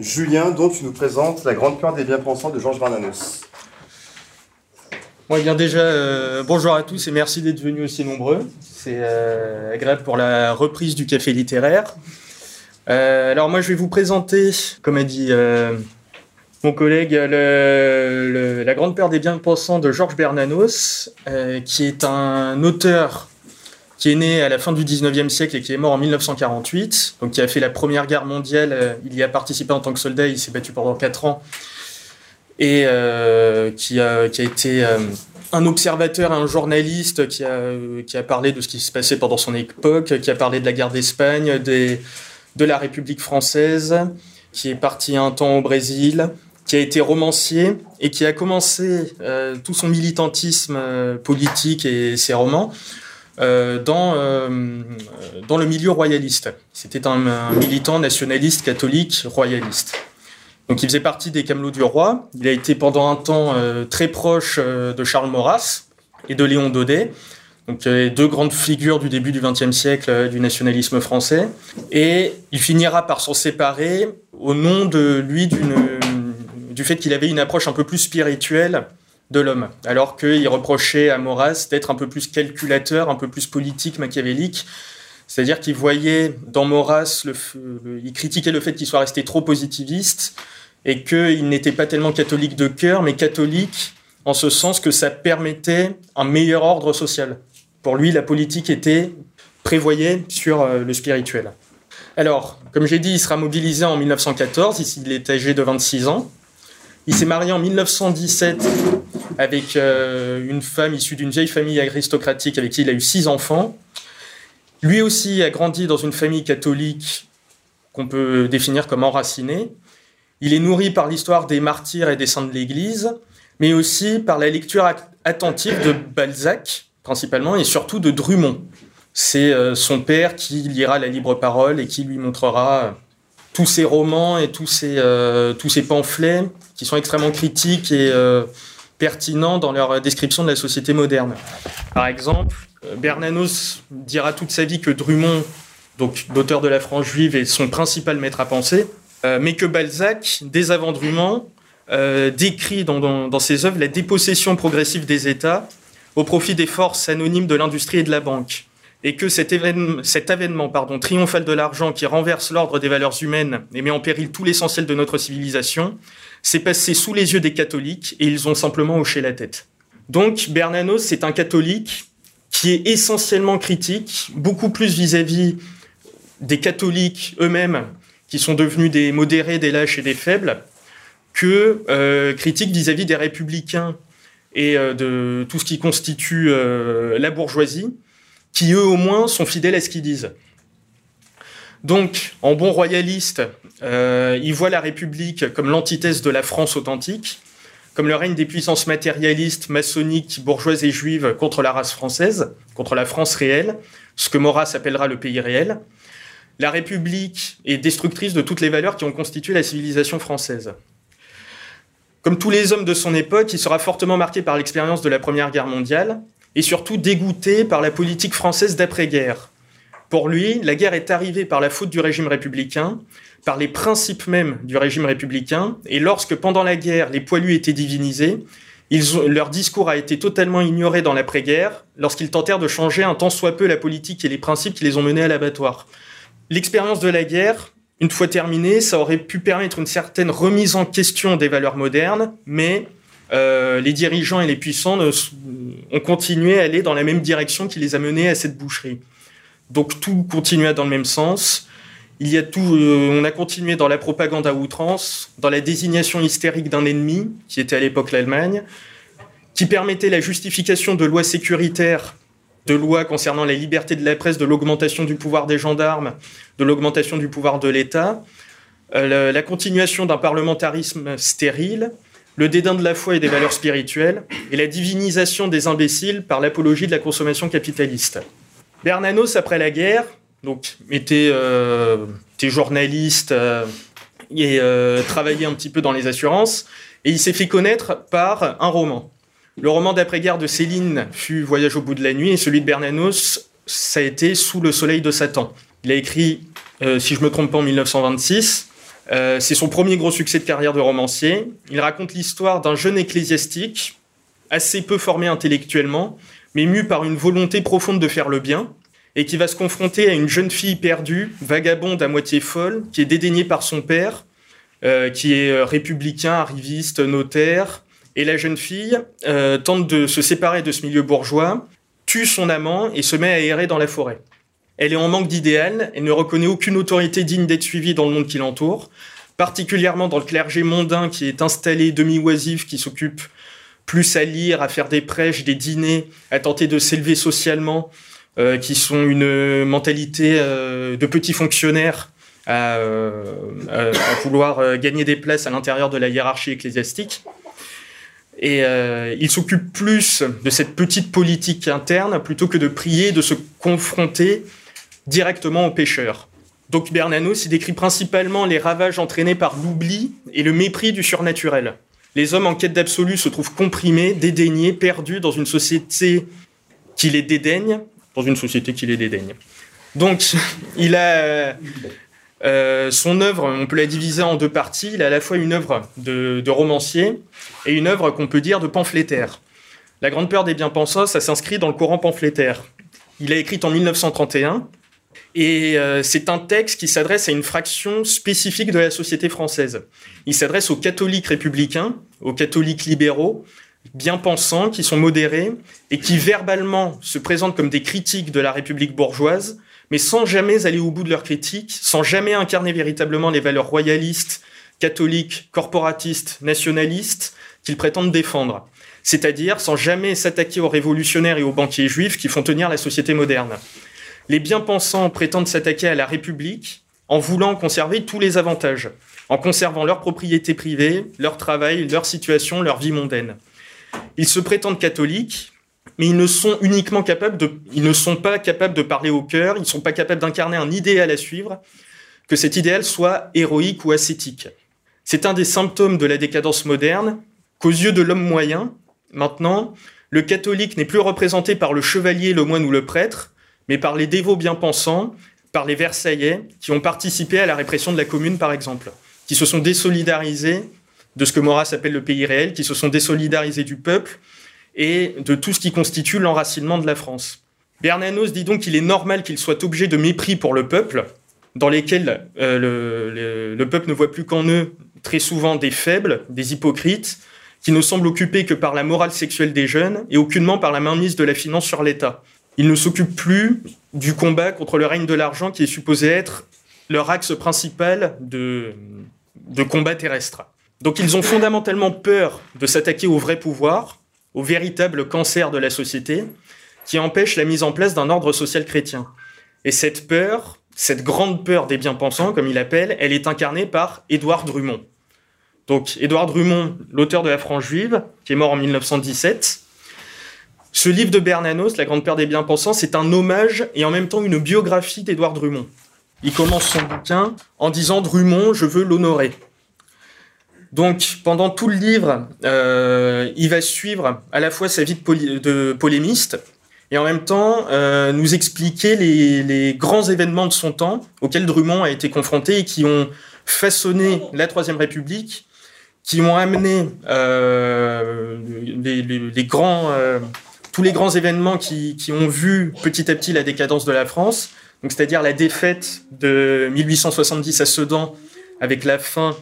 Julien, dont tu nous présentes La Grande Peur des Bien-Pensants de Georges Bernanos. Eh bien déjà, euh, bonjour à tous et merci d'être venus aussi nombreux. C'est euh, agréable pour la reprise du café littéraire. Euh, alors moi, je vais vous présenter, comme a dit mon collègue, La Grande Peur des Bien-Pensants de Georges Bernanos, qui est un auteur qui est né à la fin du 19e siècle et qui est mort en 1948, donc qui a fait la Première Guerre mondiale, il y a participé en tant que soldat, il s'est battu pendant 4 ans, et euh, qui, a, été euh, un observateur, un journaliste qui a, parlé de ce qui se passait pendant son époque, qui a parlé de la guerre d'Espagne, de la République française, qui est parti un temps au Brésil, qui a été romancier et qui a commencé euh, tout son militantisme euh, politique et ses romans euh, dans, euh, dans le milieu royaliste. C'était un, militant nationaliste catholique royaliste. Donc il faisait partie des Camelots du Roi. Il a été pendant un temps euh, très proche de Charles Maurras et de Léon Daudet. Donc deux grandes figures du début du XXe siècle du nationalisme français. Et il finira par s'en séparer au nom de lui du fait qu'il avait une approche un peu plus spirituelle de l'homme, alors qu'il reprochait à Maurras d'être un peu plus calculateur, un peu plus politique, machiavélique. C'est-à-dire qu'il voyait dans Maurras, le, il critiquait le fait qu'il soit resté trop positiviste et qu'il n'était pas tellement catholique de cœur, mais catholique en ce sens que ça permettait un meilleur ordre social. Pour lui, la politique était prévoyée sur euh, le spirituel. Alors, comme j'ai dit, il sera mobilisé en 1914, ici il est âgé de 26 ans. Il s'est marié en 1917 avec euh, une femme issue d'une vieille famille aristocratique avec qui il a eu six enfants. Lui aussi a grandi dans une famille catholique qu'on peut définir comme enracinée. Il est nourri par l'histoire des martyrs et des saints de l'Église, mais aussi par la lecture attentive de Balzac, principalement, et surtout de Drummond. C'est euh, son père qui lira la libre parole et qui lui montrera tous ses romans et tous ses, euh, tous ces pamphlets qui sont extrêmement critiques et euh, pertinents dans leur description de la société moderne. Par exemple, euh, Bernanos dira toute sa vie que Drummond, donc l'auteur de La France juive, est son principal maître à penser, mais que Balzac, dès avant Drummond, décrit dans, dans, dans ses œuvres la dépossession progressive des États au profit des forces anonymes de l'industrie et de la banque et que cet avènement pardon, triomphal de l'argent qui renverse l'ordre des valeurs humaines et met en péril tout l'essentiel de notre civilisation s'est passé sous les yeux des catholiques et ils ont simplement hoché la tête. Donc Bernanos, c'est un catholique qui est essentiellement critique, beaucoup plus vis-à-vis des catholiques eux-mêmes, qui sont devenus des modérés, des lâches et des faibles, que euh, critique vis-à-vis des républicains et euh, de tout ce qui constitue euh, la bourgeoisie, qui eux au moins sont fidèles à ce qu'ils disent. Donc, en bon royaliste, euh, il voit la République comme l'antithèse de la France authentique, comme le règne des puissances matérialistes, maçonniques, bourgeoises et juives contre la race française, contre la France réelle, ce que Maurras appellera le pays réel. La République est destructrice de toutes les valeurs qui ont constitué la civilisation française. Comme tous les hommes de son époque, il sera fortement marqué par l'expérience de la Première Guerre mondiale, et surtout dégoûté par la politique française d'après-guerre. Pour lui, la guerre est arrivée par la faute du régime républicain, par les principes mêmes du régime républicain, et lorsque pendant la guerre les poilus étaient divinisés, leur discours a été totalement ignoré dans l'après-guerre, lorsqu'ils tentèrent de changer un tant soit peu la politique et les principes qui les ont menés à l'abattoir. L'expérience de la guerre, une fois terminée, ça aurait pu permettre une certaine remise en question des valeurs modernes, mais euh, les dirigeants et les puissants ont continué à aller dans la même direction qui les a menés à cette boucherie. Donc tout continuait dans le même sens. Il y a tout, euh, on a continué dans la propagande à outrance, dans la désignation hystérique d'un ennemi, qui était à l'époque l'Allemagne, qui permettait la justification de lois sécuritaires, de lois concernant la liberté de la presse, de l'augmentation du pouvoir des gendarmes, de l'augmentation du pouvoir de l'État, euh, la continuation d'un parlementarisme stérile, le dédain de la foi et des valeurs spirituelles, et la divinisation des imbéciles par l'apologie de la consommation capitaliste. Bernanos, après la guerre, donc, était, euh, journaliste euh, et euh, travaillait un petit peu dans les assurances, et il s'est fait connaître par un roman. Le roman d'après-guerre de Céline fut Voyage au bout de la nuit, et celui de Bernanos, ça a été Sous le soleil de Satan. Il a écrit, si je me trompe pas, en 1926, Euh, c'est son premier gros succès de carrière de romancier. Il raconte l'histoire d'un jeune ecclésiastique, assez peu formé intellectuellement, mais mu par une volonté profonde de faire le bien, et qui va se confronter à une jeune fille perdue, vagabonde à moitié folle, qui est dédaignée par son père, euh, qui est euh, républicain, arriviste, notaire, et la jeune fille tente de se séparer de ce milieu bourgeois, tue son amant et se met à errer dans la forêt. Elle est en manque d'idéal, elle ne reconnaît aucune autorité digne d'être suivie dans le monde qui l'entoure, particulièrement dans le clergé mondain qui est installé demi-oisif, qui s'occupe plus à lire, à faire des prêches, des dîners, à tenter de s'élever socialement, euh, qui sont une mentalité euh, de petits fonctionnaires à, euh, à vouloir gagner des places à l'intérieur de la hiérarchie ecclésiastique. Et il s'occupe plus de cette petite politique interne plutôt que de prier, de se confronter directement aux pécheurs. Donc Bernanos y décrit principalement les ravages entraînés par l'oubli et le mépris du surnaturel. Les hommes en quête d'absolu se trouvent comprimés, dédaignés, perdus dans une société qui les dédaigne, dans une société qui les dédaigne. Donc, il a euh, son œuvre, on peut la diviser en deux parties. Il a à la fois une œuvre de, de romancier et une œuvre qu'on peut dire de pamphlétaire. La Grande Peur des Bien-Pensants, ça s'inscrit dans le courant pamphlétaire. Il a écrit en 1931 et euh, c'est un texte qui s'adresse à une fraction spécifique de la société française. Il s'adresse aux catholiques républicains, aux catholiques libéraux, bien pensants, qui sont modérés et qui verbalement se présentent comme des critiques de la République bourgeoise, mais sans jamais aller au bout de leurs critiques, sans jamais incarner véritablement les valeurs royalistes, catholiques, corporatistes, nationalistes qu'ils prétendent défendre. C'est-à-dire sans jamais s'attaquer aux révolutionnaires et aux banquiers juifs qui font tenir la société moderne. Les bien-pensants prétendent s'attaquer à la République en voulant conserver tous les avantages, en conservant leur propriété privée, leur travail, leur situation, leur vie mondaine. Ils se prétendent catholiques, mais ils ne sont uniquement capables de, ils ne sont pas capables de parler au cœur, ils ne sont pas capables d'incarner un idéal à suivre, que cet idéal soit héroïque ou ascétique. C'est un des symptômes de la décadence moderne qu'aux yeux de l'homme moyen, maintenant, le catholique n'est plus représenté par le chevalier, le moine ou le prêtre, mais par les dévots bien-pensants, par les Versaillais, qui ont participé à la répression de la Commune, par exemple, qui se sont désolidarisés de ce que Maurras appelle le pays réel, qui se sont désolidarisés du peuple et de tout ce qui constitue l'enracinement de la France. Bernanos dit donc qu'il est normal qu'il soit objet de mépris pour le peuple, dans lesquels euh, le, le, peuple ne voit plus qu'en eux très souvent des faibles, des hypocrites, qui ne semblent occupés que par la morale sexuelle des jeunes et aucunement par la mainmise de la finance sur l'État. Ils ne s'occupent plus du combat contre le règne de l'argent qui est supposé être leur axe principal de, de combat terrestre. Donc ils ont fondamentalement peur de s'attaquer au vrai pouvoir, au véritable cancer de la société, qui empêche la mise en place d'un ordre social chrétien. Et cette peur, cette grande peur des bien-pensants, comme il appelle, elle est incarnée par Édouard Drummond. Donc Édouard Drummond, l'auteur de La France juive, qui est mort en 1917, ce livre de Bernanos, La Grande Peur des Bien-Pensants, c'est un hommage et en même temps une biographie d'Édouard Drummond. Il commence son bouquin en disant Drummond, je veux l'honorer. Donc pendant tout le livre, euh, il va suivre à la fois sa vie de, polémiste et en même temps euh, nous expliquer les, grands événements de son temps auxquels Drummond a été confronté et qui ont façonné la Troisième République, qui ont amené euh, les, grands tous les grands événements qui, ont vu petit à petit la décadence de la France, donc c'est-à-dire la défaite de 1870 à Sedan avec la fin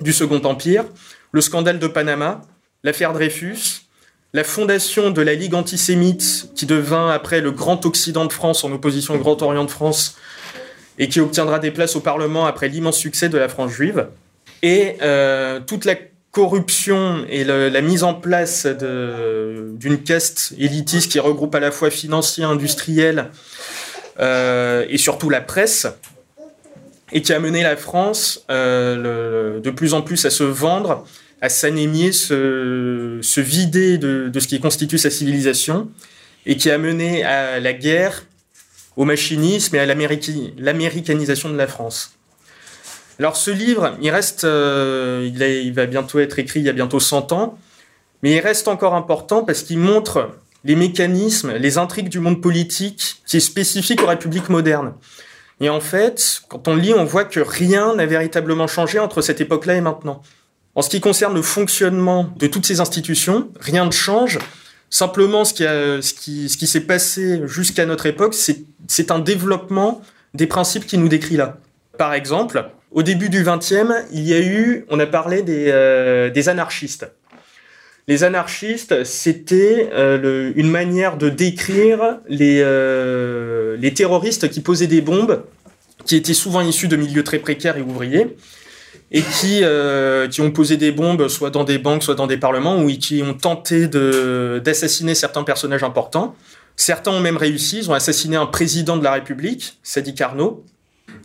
du Second Empire, le scandale de Panama, l'affaire Dreyfus, la fondation de la Ligue antisémite qui devint après le Grand Occident de France en opposition au Grand Orient de France et qui obtiendra des places au Parlement après l'immense succès de la France juive, et euh, toute la corruption et la mise en place d'une caste élitiste qui regroupe à la fois financiers, industriels euh, et surtout la presse, et qui a mené la France euh, de plus en plus à se vendre, à s'anémier, se, se vider de, de, ce qui constitue sa civilisation, et qui a mené à la guerre, au machinisme et à l'américanisation de la France. Alors ce livre, il reste, euh, il, va bientôt être écrit il y a bientôt 100 ans, mais il reste encore important parce qu'il montre les mécanismes, les intrigues du monde politique qui est spécifique aux républiques modernes. Et en fait, quand on lit, on voit que rien n'a véritablement changé entre cette époque-là et maintenant. En ce qui concerne le fonctionnement de toutes ces institutions, rien ne change. Simplement, ce qui, ce qui, ce qui s'est passé jusqu'à notre époque, c'est un développement des principes qui nous décrit là. Par exemple, au début du XXe, il y a eu, on a parlé des, euh, anarchistes. Les anarchistes, c'était euh, une manière de décrire les, euh, les terroristes qui posaient des bombes, qui étaient souvent issus de milieux très précaires et ouvriers, et qui, qui ont posé des bombes soit dans des banques, soit dans des parlements, ou qui ont tenté d'assassiner certains personnages importants. Certains ont même réussi, ils ont assassiné un président de la République, Sadi Carnot,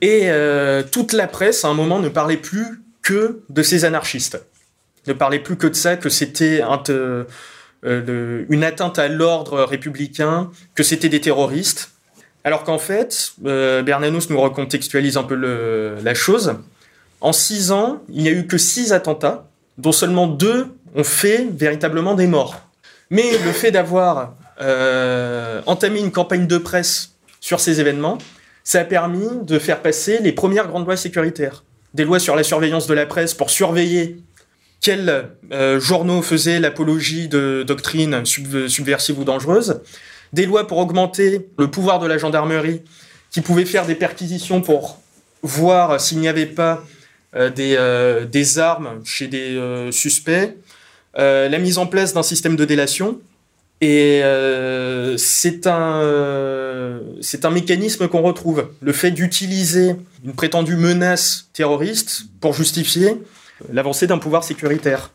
et euh, toute la presse, à un moment, ne parlait plus que de ces anarchistes. Ne parlait plus que de ça, que c'était euh, une atteinte à l'ordre républicain, que c'était des terroristes. Alors qu'en fait, euh, Bernanos nous recontextualise un peu la chose. En six ans, il n'y a eu que six attentats, dont seulement deux ont fait véritablement des morts. Mais le fait d'avoir entamé une campagne de presse sur ces événements, ça a permis de faire passer les premières grandes lois sécuritaires. Des lois sur la surveillance de la presse pour surveiller quels euh, journaux faisaient l'apologie de doctrines subversives ou dangereuses. Des lois pour augmenter le pouvoir de la gendarmerie qui pouvait faire des perquisitions pour voir s'il n'y avait pas euh, euh, des, armes chez des suspects. la mise en place d'un système de délation et euh, c'est un, euh, c'est un mécanisme qu'on retrouve. Le fait d'utiliser une prétendue menace terroriste pour justifier l'avancée d'un pouvoir sécuritaire.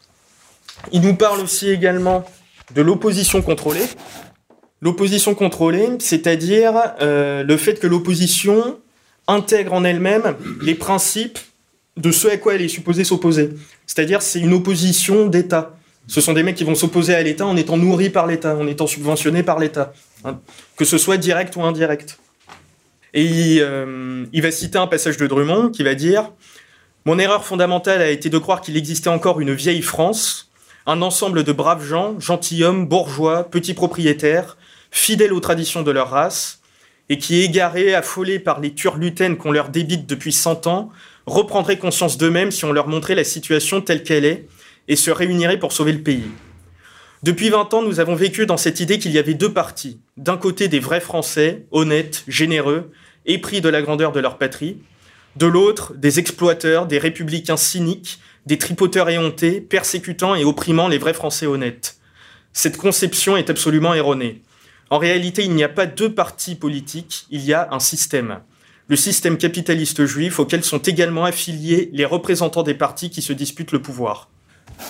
Il nous parle aussi également de l'opposition contrôlée. L'opposition contrôlée, c'est-à-dire euh, le fait que l'opposition intègre en elle-même les principes de ce à quoi elle est supposée s'opposer. C'est-à-dire c'est une opposition d'État. Ce sont des mecs qui vont s'opposer à l'État en étant nourris par l'État, en étant subventionnés par l'État, hein. que ce soit direct ou indirect. Et euh, il, va citer un passage de Drummond qui va dire Mon erreur fondamentale a été de croire qu'il existait encore une vieille France, un ensemble de braves gens, gentilshommes, bourgeois, petits propriétaires, fidèles aux traditions de leur race, et qui, égarés, affolés par les turlutaines qu'on leur débite depuis cent ans, reprendraient conscience d'eux-mêmes si on leur montrait la situation telle qu'elle est, et se réuniraient pour sauver le pays. Depuis 20 ans, nous avons vécu dans cette idée qu'il y avait deux partis. D'un côté, des vrais Français, honnêtes, généreux, épris de la grandeur de leur patrie. De l'autre, des exploiteurs, des républicains cyniques, des tripoteurs éhontés, persécutant et opprimant les vrais Français honnêtes. Cette conception est absolument erronée. En réalité, il n'y a pas deux partis politiques, il y a un système. Le système capitaliste juif auquel sont également affiliés les représentants des partis qui se disputent le pouvoir.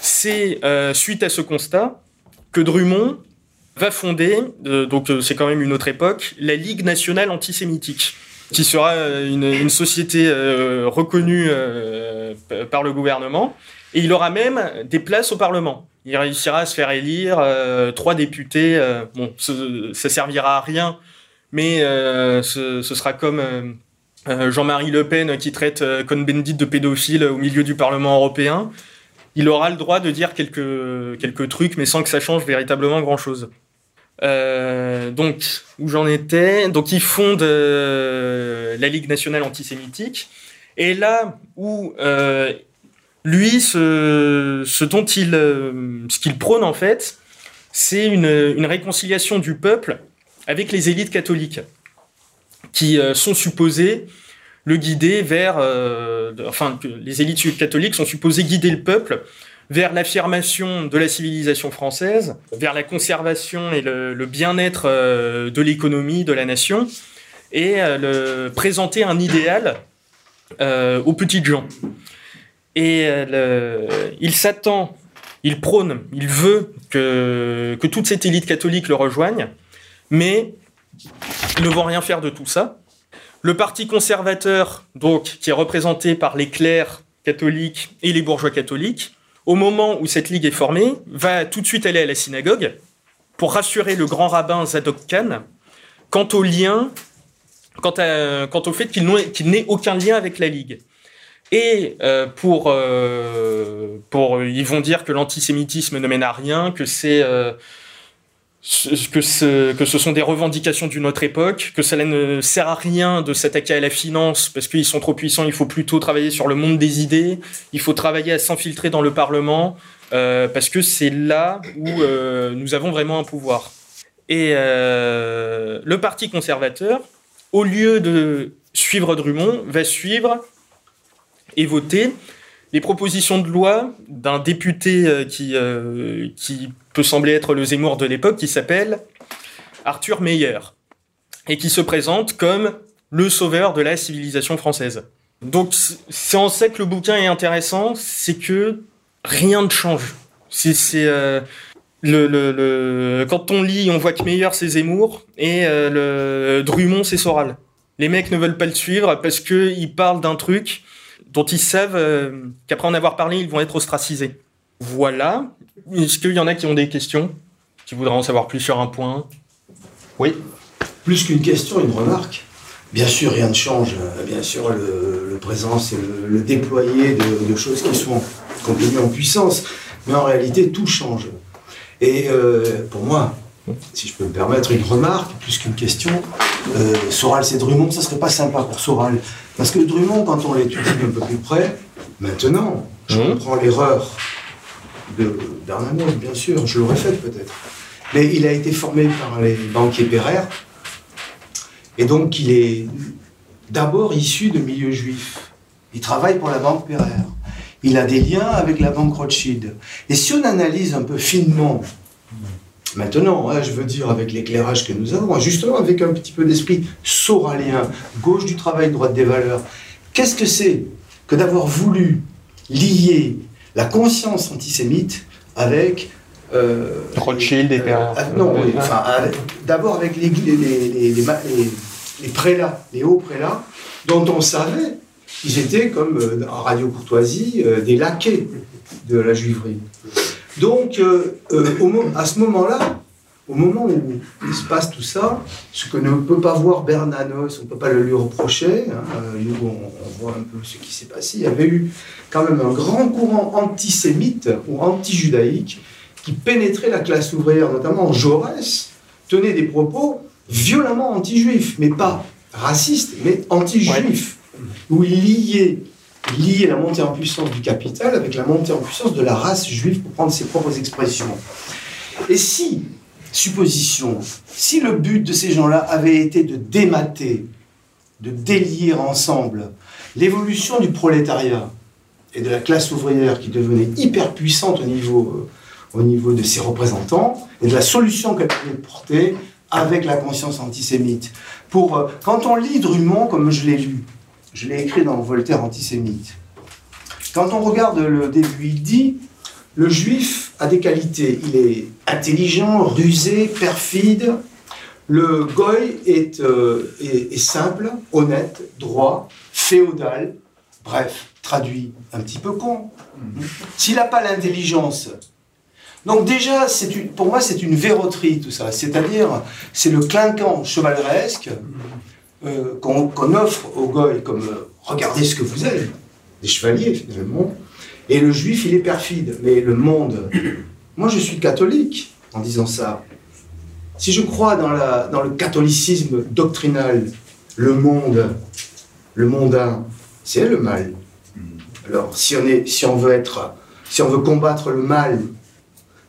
C'est euh, suite à ce constat que Drummond va fonder, euh, donc euh, c'est quand même une autre époque, la Ligue nationale antisémitique, qui sera une, société reconnue par le gouvernement, et il aura même des places au Parlement. Il réussira à se faire élire trois députés. bon, ça servira à rien, mais ce, sera comme Jean-Marie Le Pen qui traite Cohn-Bendit de pédophile au milieu du Parlement européen il aura le droit de dire quelques, quelques trucs, mais sans que ça change véritablement grand-chose. Euh, donc, où j'en étais? Donc, ils fondent euh, la Ligue nationale antisémitique. Et là où euh, lui, ce, dont il, qu'il prône en fait, c'est une, réconciliation du peuple avec les élites catholiques, qui sont supposées le guider vers, euh, enfin, les élites catholiques sont supposées guider le peuple vers l'affirmation de la civilisation française, vers la conservation et le, bien-être euh, de l'économie de la nation, et euh, présenter un idéal aux petites gens. Et il s'attend, il prône, il veut que, que toute cette élite catholique le rejoigne, mais ils ne vont rien faire de tout ça. Le parti conservateur, donc, qui est représenté par les clercs catholiques et les bourgeois catholiques, au moment où cette ligue est formée, va tout de suite aller à la synagogue pour rassurer le grand rabbin Zadok Khan quant au lien, quant, au fait qu'il n'ait aucun lien avec la ligue. Et euh, pour, euh, pour, ils vont dire que l'antisémitisme ne mène à rien, que c'est euh, que ce, que ce sont des revendications d'une autre époque, que cela ne sert à rien de s'attaquer à la finance parce qu'ils sont trop puissants, il faut plutôt travailler sur le monde des idées, il faut travailler à s'infiltrer dans le Parlement, euh, parce que c'est là où euh, nous avons vraiment un pouvoir. Et euh, le Parti conservateur, au lieu de suivre Drummond, va suivre et voter les propositions de loi d'un député qui, qui peut sembler être le Zemmour de l'époque, qui s'appelle Arthur Meyer, et qui se présente comme le sauveur de la civilisation française. Donc c'est en ça que le bouquin est intéressant, c'est que rien ne change. C'est euh, quand on lit, on voit que Meyer c'est Zemmour et euh, le Drummond c'est Soral. Les mecs ne veulent pas le suivre parce que il parlent d'un truc dont ils savent euh, qu'après en avoir parlé, ils vont être ostracisés. Voilà. Est-ce qu'il y en a qui ont des questions Qui voudraient en savoir plus sur un point? Oui Plus qu'une question, une remarque. Bien sûr, rien ne change. Bien sûr, le, le présent, c'est le, le, déployer de, de, choses qui sont complètement en puissance. Mais en réalité, tout change. Et euh, pour moi, si je peux me permettre une remarque, plus qu'une question, euh, Soral, c'est Drummond, ça serait pas sympa pour Soral. Parce que Drummond, quand on l'étudie un peu plus près, maintenant, je mmh. comprends l'erreur Bernanos, bien sûr, je l'aurais faite peut-être. Mais il a été formé par les banquiers Pereire, et donc il est d'abord issu de milieu juif. Il travaille pour la banque Pereire. Il a des liens avec la banque Rothschild. Et si on analyse un peu finement, maintenant, hein, je veux dire avec l'éclairage que nous avons, justement avec un petit peu d'esprit soralien, gauche du travail, droite des valeurs, qu'est-ce que c'est que d'avoir voulu lier la conscience antisémite avec euh, Rothschild et. Euh, non, oui, enfin, d'abord avec les, les, les, les, prélats, les hauts prélats, dont on savait ils étaient comme euh, en radio courtoisie euh, des laquais de la juiverie. Donc, au, à ce moment-là, au moment où il se passe tout ça, ce que ne peut pas voir Bernanos, on ne peut pas le lui reprocher, hein, nous on, on, voit un peu ce qui s'est passé, il y avait eu quand même un grand courant antisémite ou anti-judaïque qui pénétrait la classe ouvrière, notamment Jaurès, tenait des propos violemment anti-juifs, mais pas racistes, mais anti-juifs où il liait, liait la montée en puissance du capital avec la montée en puissance de la race juive, pour prendre ses propres expressions. Et si, supposition, si le but de ces gens-là avait été de démater, de délier ensemble l'évolution du prolétariat et de la classe ouvrière qui devenait hyper puissante au niveau, euh, au niveau de ses représentants, et de la solution qu'elle pouvait porter avec la conscience antisémite. Pour, euh, quand on lit Drummond, comme je l'ai lu, je l'ai écrit dans Voltaire antisémite. Quand on regarde le début, il dit le juif a des qualités. Il est intelligent, rusé, perfide. Le goy est, euh, est, simple, honnête, droit, féodal. Bref, traduit un petit peu con. S'il n'a pas l'intelligence. Donc déjà, une, pour moi, c'est une verroterie tout ça. C'est-à-dire, c'est le clinquant chevaleresque euh, qu'on qu offre aux goy comme euh, regardez ce que vous êtes, des chevaliers finalement. Et le juif, il est perfide. Mais le monde, moi je suis catholique en disant ça. Si je crois dans, la, dans le catholicisme doctrinal, le monde, le mondain, c'est le mal. Alors si on, est, si on veut être, si on veut combattre le mal,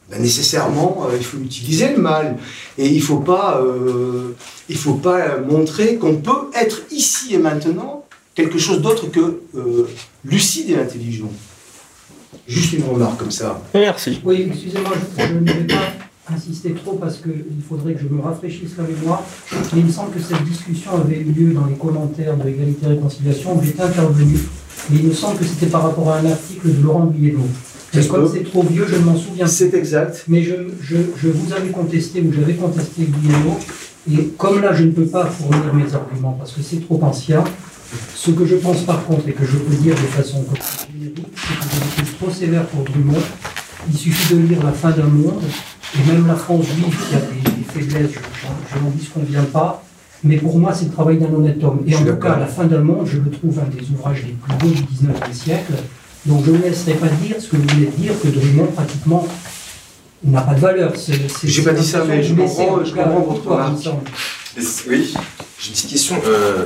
ben nécessairement, euh, il faut utiliser le mal. Et il ne faut, pas, euh, il faut pas montrer qu'on peut être ici et maintenant quelque chose d'autre que euh, lucide et intelligent. Juste une remarque comme ça. Merci. Oui, excusez-moi, je, je, ne vais pas insister trop parce qu'il faudrait que je me rafraîchisse la mémoire. Mais il me semble que cette discussion avait eu lieu dans les commentaires de l'égalité et réconciliation où j'étais intervenu. Et il me semble que c'était par rapport à un article de Laurent Guillemot. Mais comme c'est trop vieux, je ne m'en souviens C'est exact. Mais je, je, je, vous avais contesté, ou j'avais contesté Guillemot, et comme là je ne peux pas fournir mes arguments parce que c'est trop ancien, ce que je pense par contre et que je peux dire de façon générique, c'est que je suis trop sévère pour Drummond. Il suffit de lire La fin d'un monde, et même la France juive qui a des, des faiblesses, je, je n'en disconviens pas, mais pour moi c'est le travail d'un honnête homme. Et en tout cas, La fin d'un monde, je le trouve un des ouvrages les plus beaux du 19e siècle. Donc je ne laisserai pas dire ce que vous venez de dire, que Drummond pratiquement n'a pas de valeur. J'ai pas dit ça, mais je comprends, je comprends votre remarque. Oui, j'ai une petite question. Euh,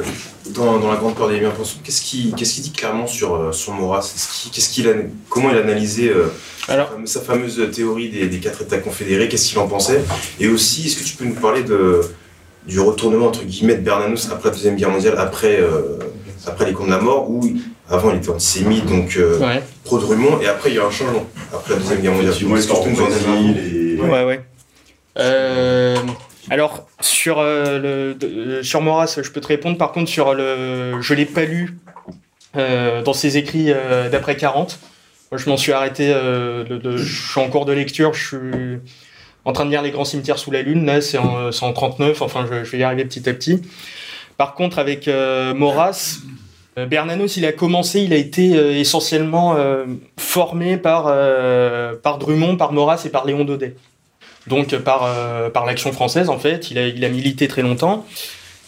dans, dans, La Grande Peur des bien pensants, qu'est-ce qu'il qu'est-ce qui dit clairement sur, euh, sur Maurras qu'est-ce qu'il a, Comment il a analysé euh, Alors, sa fameuse théorie des, des quatre États confédérés? Qu'est-ce qu'il en pensait? Et aussi, est-ce que tu peux nous parler de, du retournement entre guillemets de Bernanos après la Deuxième Guerre mondiale, après, après les camps de la mort, où avant il était antisémite, donc pro-Drumont, et après il y a un changement, après la Deuxième Guerre mondiale. Est-ce que tu peux nous en dire Ouais, ouais. Alors sur euh, euh, sur Maurras, je peux te répondre. Par contre, sur le, je l'ai pas lu euh, dans ses écrits d'après 40. Moi, je m'en suis arrêté. je suis en cours de lecture. Je suis en train de lire Les Grands Cimetières sous la Lune. Là, c'est en, en, 39. Enfin, je, vais y arriver petit à petit. Par contre, avec Maurras, Bernanos, il a commencé, il a été essentiellement formé par, par Drummond, par Maurras et par Léon Daudet donc par, euh, par l'action française en fait. Il a, il a milité très longtemps.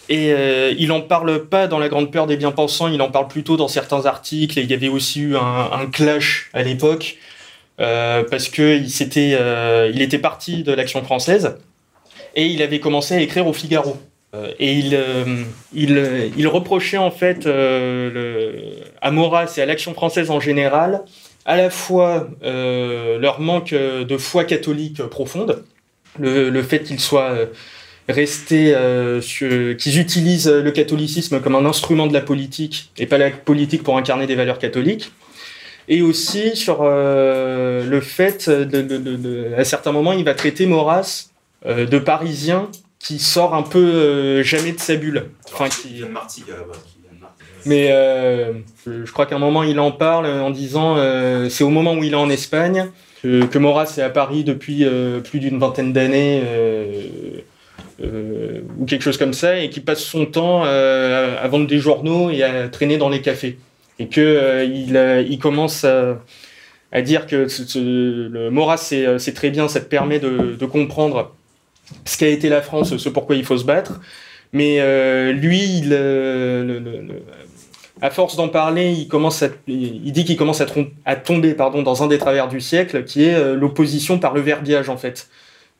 Et euh, il n'en parle pas dans La Grande Peur des Bien-Pensants, il en parle plutôt dans certains articles. Et il y avait aussi eu un, clash à l'époque, euh, parce qu'il il, il était parti de l'Action française, et il avait commencé à écrire au Figaro. et il, il, reprochait en fait à Maurras et à l'Action française en général à la fois euh, leur manque de foi catholique profonde, le, fait qu'ils soient euh, restés, euh, qu'ils utilisent le catholicisme comme un instrument de la politique et pas la politique pour incarner des valeurs catholiques, et aussi sur le fait, de, à certains moments, il va traiter Maurras de parisien qui sort un peu jamais de sa bulle. Enfin, qui... Mais euh, je crois qu'à un moment, il en parle en disant euh, c'est au moment où il est en Espagne que, que Maurras est à Paris depuis euh, plus d'une vingtaine d'années ou quelque chose comme ça et qui passe son temps à vendre des journaux et à traîner dans les cafés. Et que il, commence à, dire que le Maurras, c'est très bien, ça te permet de, comprendre ce qu'a été la France, ce pourquoi il faut se battre. Mais lui, il, à force d'en parler, il commence à, dit qu'il commence à, tomber dans un des travers du siècle, qui est euh, l'opposition par le verbiage en fait.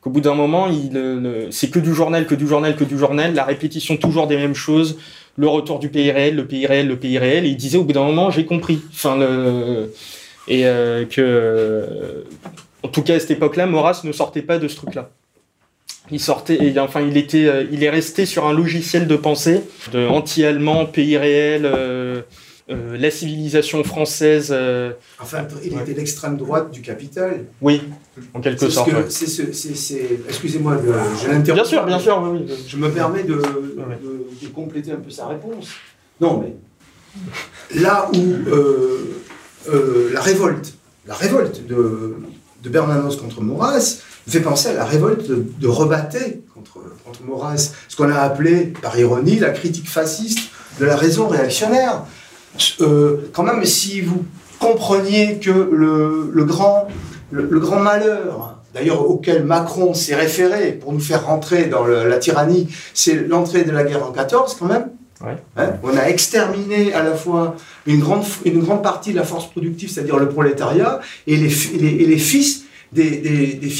Qu'au bout d'un moment, il, c'est que du journal, que du journal, que du journal, la répétition toujours des mêmes choses, le retour du pays réel, le pays réel, le pays réel. Et il disait au bout d'un moment, j'ai compris. Enfin, et euh, que, euh, en tout cas à cette époque-là, Maurras ne sortait pas de ce truc-là il sortait, et, enfin, il était, euh, il est resté sur un logiciel de pensée, de anti-allemand, pays réel, euh, euh, la civilisation française. enfin, il était l'extrême droite du capital. Oui, en quelque sorte. Excusez-moi, je l'interromps. Bien sûr, bien sûr, oui, Je me permets de, de, compléter un peu sa réponse. Non, mais là où la révolte, la révolte de, de Bernanos contre Maurras, fait penser à la révolte de, de Rebatté contre, contre Maurras, ce qu'on a appelé, par ironie, la critique fasciste de la raison réactionnaire. Euh, quand même, si vous compreniez que le, le grand, le, grand malheur, d'ailleurs auquel Macron s'est référé pour nous faire rentrer dans la tyrannie, c'est l'entrée de la guerre en 14 quand même. Hein, on a exterminé à la fois une grande, une partie de la force productive, c'est-à-dire le prolétariat, et les, fils des,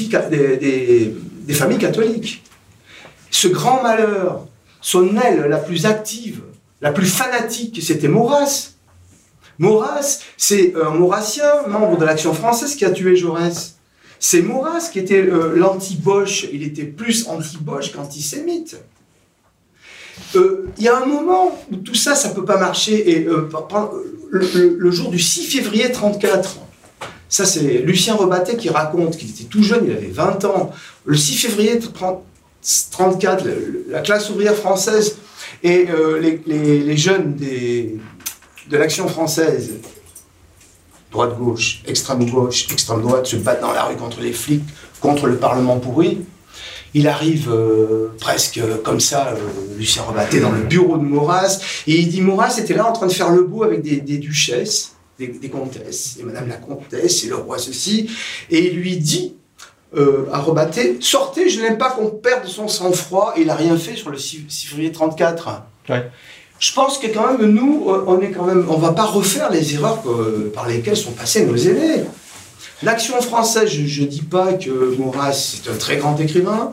familles catholiques. Ce grand malheur, son aile la plus active, la plus fanatique, c'était Maurras. Maurras, c'est un maurassien, membre de l'Action française, qui a tué Jaurès. C'est Maurras qui était euh, l'anti-Bosch. Il était plus anti-Bosch qu'antisémite. Euh, il y a un moment où tout ça, ça ne peut pas marcher. Et euh, le, jour du 6 février 1934, ça, c'est Lucien Rebatté qui raconte qu'il était tout jeune, il avait 20 ans. Le 6 février 1934, la classe ouvrière française et euh, les, jeunes de l'action française, droite-gauche, extrême-gauche, extrême-droite, se battent dans la rue contre les flics, contre le Parlement pourri. Il arrive euh, presque comme ça, euh, Lucien Rebatté, dans le bureau de Maurras, et il dit Maurras était là en train de faire le beau avec des duchesses des, comtesses, et Madame la comtesse, et le roi ceci, et il lui dit euh, à Rebatté, sortez, je n'aime pas qu'on perde son sang-froid, et il n'a rien fait sur le 6, février 34. Je pense que quand même, nous, on est quand même, on va pas refaire les erreurs par lesquelles sont passés nos aînés. L'action française, je ne dis pas que Maurras est un très grand écrivain,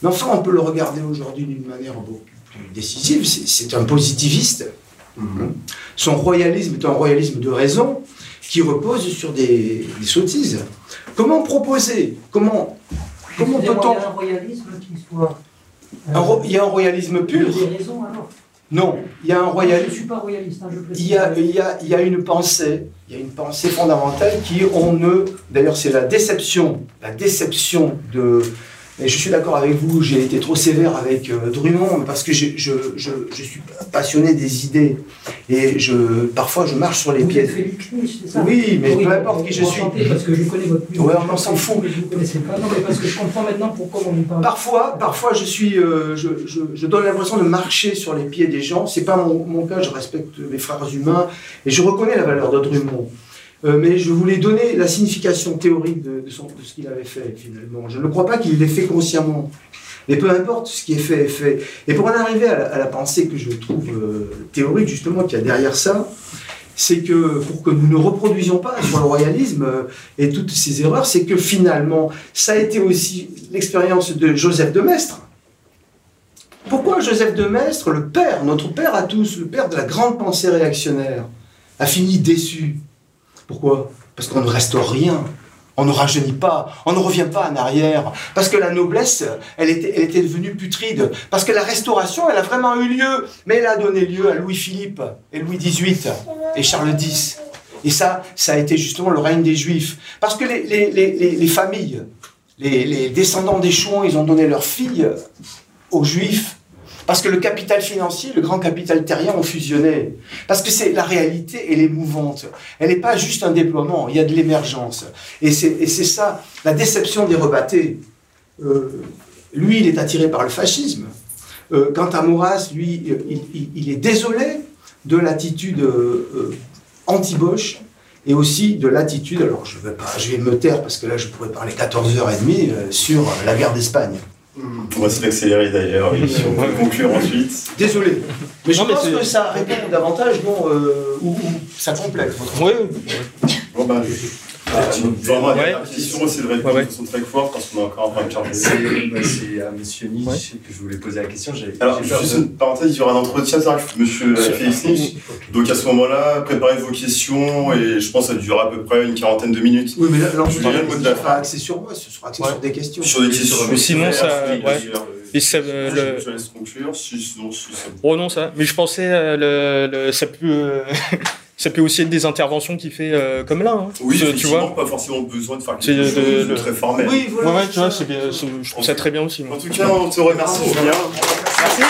mais enfin, on peut le regarder aujourd'hui d'une manière beaucoup plus décisive. C'est un positiviste. Mhm. Son royalisme est un royalisme de raison qui repose sur des, sottises. Comment proposer? Comment, comment peut-on. Il y a un royalisme qui soit. Euh, il y a un royalisme pur? Des raisons alors non, il y a un royalisme. Je ne suis pas royaliste, hein, je il y, a, il, y a, il y a une pensée, il y a une pensée fondamentale qui on ne. D'ailleurs, c'est la déception, la déception de et je suis d'accord avec vous, j'ai été trop sévère avec euh, Drummond parce que je, je, je, je, suis passionné des idées et je, parfois je marche sur les vous pieds. c'est ça? Oui, mais peu importe qui je suis. Parce que je connais votre Ouais, on s'en fout. Vous connaissez pas. Non, mais parce que je comprends maintenant pourquoi on vous parle. Parfois, parfois je suis, euh, je, donne l'impression de marcher sur les pieds des gens. C'est pas mon, mon cas. Je respecte mes frères humains et je reconnais la valeur de Drummond. Euh, mais je voulais donner la signification théorique de, ce qu'il avait fait finalement. Je ne crois pas qu'il l'ait fait consciemment. Mais peu importe, ce qui est fait est fait. Et pour en arriver à la, pensée que je trouve euh, théorique, justement, qu'il y a derrière ça, c'est que pour que nous ne reproduisions pas le royalisme euh, et toutes ces erreurs, c'est que finalement, ça a été aussi l'expérience de Joseph de Maistre. Pourquoi Joseph de Maistre, le père, notre père à tous, le père de la grande pensée réactionnaire, a fini déçu pourquoi? Parce qu'on ne restaure rien. On ne rajeunit pas, on ne revient pas en arrière, parce que la noblesse, elle était, devenue putride, parce que la restauration, elle a vraiment eu lieu, mais elle a donné lieu à Louis-Philippe et Louis XVIII et Charles X. Et ça, ça a été justement le règne des Juifs. Parce que les familles, les, descendants des Chouans, ils ont donné leurs filles aux Juifs parce que le capital financier, le grand capital terrien ont fusionné. Parce que c'est la réalité, elle est mouvante. Elle n'est pas juste un déploiement, il y a de l'émergence. Et c'est ça, la déception des rebattés. Euh, lui, il est attiré par le fascisme. Euh, quant à Maurras, lui, il, est désolé de l'attitude euh, anti-Bosch et aussi de l'attitude, alors je vais, pas, je vais me taire parce que là je pourrais parler 14h30 sur la guerre d'Espagne. On va essayer d'accélérer d'ailleurs, et on va conclure ensuite. Désolé. Mais je pense que ça répond davantage, bon, euh, ou, ça complète. Oui. Bon, ben, Vraiment, la question, c'est de répondre de façon très forte parce qu'on a encore un de charger. C'est à M. Nietzsche que je voulais poser la question. Alors, juste une parenthèse, il y aura un entretien avec M. Félix Nietzsche. Donc à ce moment-là, préparez vos questions et je pense que ça durera à peu près une quarantaine de minutes. Oui, mais là, je dirais le mot de la fin. axé sur moi, ce sera axé sur des questions. Sur des questions. Mais sinon, ça. Et ça, le... Je laisse conclure. Si, sinon, si ça... Oh non, ça. Mais je pensais, euh, le, le, ça peut. ça peut aussi être des interventions qu'il fait euh, comme là. Hein. Oui, tu vois. pas forcément besoin de faire quelque chose de, de, très formel. Oui, voilà. Ouais, ouais, tu vois, c'est bien, je trouve ça très bien aussi. En tout cas, on te remercie, Julien. Merci.